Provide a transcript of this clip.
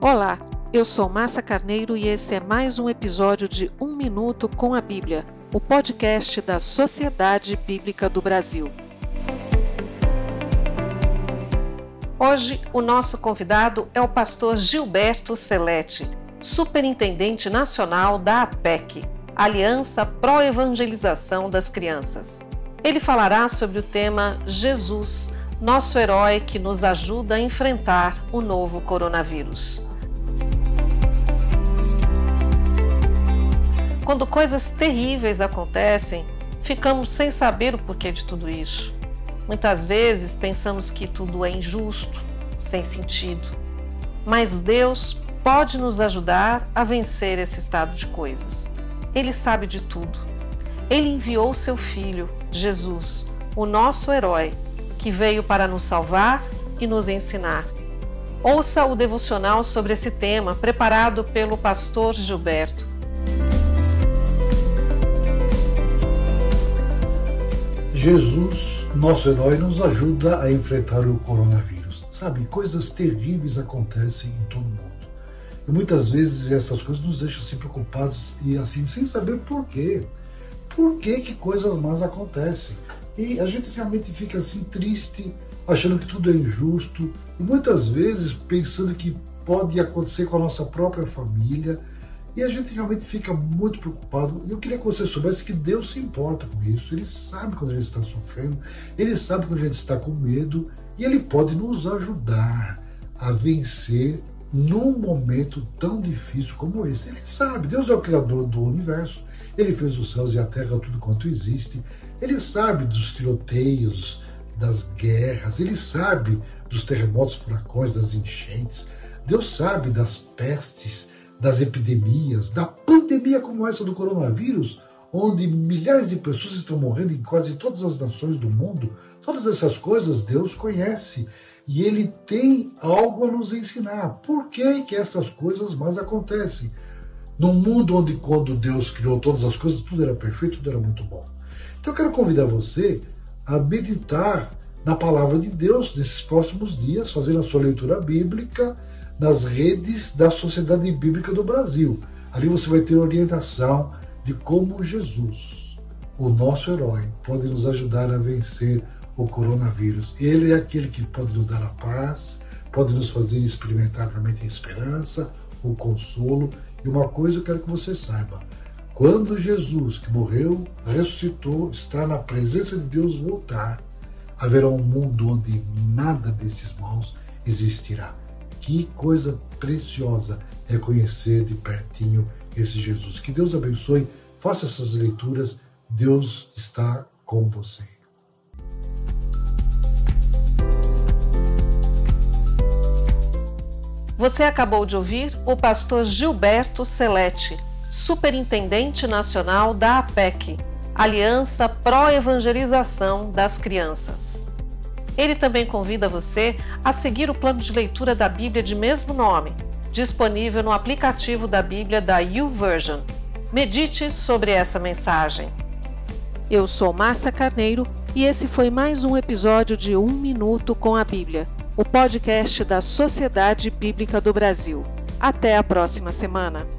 Olá, eu sou Márcia Carneiro e esse é mais um episódio de Um Minuto com a Bíblia, o podcast da Sociedade Bíblica do Brasil. Hoje, o nosso convidado é o pastor Gilberto Celete, superintendente nacional da APEC, Aliança Pro Evangelização das Crianças. Ele falará sobre o tema Jesus, nosso herói que nos ajuda a enfrentar o novo coronavírus. Quando coisas terríveis acontecem, ficamos sem saber o porquê de tudo isso. Muitas vezes pensamos que tudo é injusto, sem sentido. Mas Deus pode nos ajudar a vencer esse estado de coisas. Ele sabe de tudo. Ele enviou seu filho, Jesus, o nosso herói, que veio para nos salvar e nos ensinar. Ouça o devocional sobre esse tema preparado pelo pastor Gilberto. Jesus, nosso herói, nos ajuda a enfrentar o coronavírus. Sabe, coisas terríveis acontecem em todo mundo. E muitas vezes essas coisas nos deixam assim preocupados e assim sem saber por quê. Por que, que coisas más acontecem? E a gente realmente fica assim triste, achando que tudo é injusto, e muitas vezes pensando que pode acontecer com a nossa própria família, e a gente realmente fica muito preocupado. E eu queria que você soubesse que Deus se importa com isso. Ele sabe quando a gente está sofrendo, ele sabe quando a gente está com medo, e ele pode nos ajudar a vencer num momento tão difícil como esse. Ele sabe, Deus é o Criador do universo, ele fez os céus e a terra, tudo quanto existe. Ele sabe dos tiroteios, das guerras, ele sabe dos terremotos, furacões, das enchentes. Deus sabe das pestes, das epidemias, da pandemia como essa do coronavírus, onde milhares de pessoas estão morrendo em quase todas as nações do mundo, todas essas coisas Deus conhece e Ele tem algo a nos ensinar. Por que, que essas coisas mais acontecem? Num mundo onde, quando Deus criou todas as coisas, tudo era perfeito, tudo era muito bom. Então eu quero convidar você a meditar na palavra de Deus nesses próximos dias, fazendo a sua leitura bíblica nas redes da Sociedade Bíblica do Brasil. Ali você vai ter orientação de como Jesus, o nosso herói, pode nos ajudar a vencer o coronavírus. Ele é aquele que pode nos dar a paz, pode nos fazer experimentar realmente a esperança, o consolo. E uma coisa eu quero que você saiba: quando Jesus, que morreu, ressuscitou, está na presença de Deus voltar, haverá um mundo onde nada desses maus existirá. Que coisa preciosa é conhecer de pertinho esse Jesus. Que Deus abençoe, faça essas leituras, Deus está com você. Você acabou de ouvir o pastor Gilberto Celete, superintendente nacional da APEC, Aliança Pro Evangelização das Crianças. Ele também convida você a seguir o plano de leitura da Bíblia de mesmo nome, disponível no aplicativo da Bíblia da YouVersion. Medite sobre essa mensagem. Eu sou Márcia Carneiro e esse foi mais um episódio de Um Minuto com a Bíblia, o podcast da Sociedade Bíblica do Brasil. Até a próxima semana.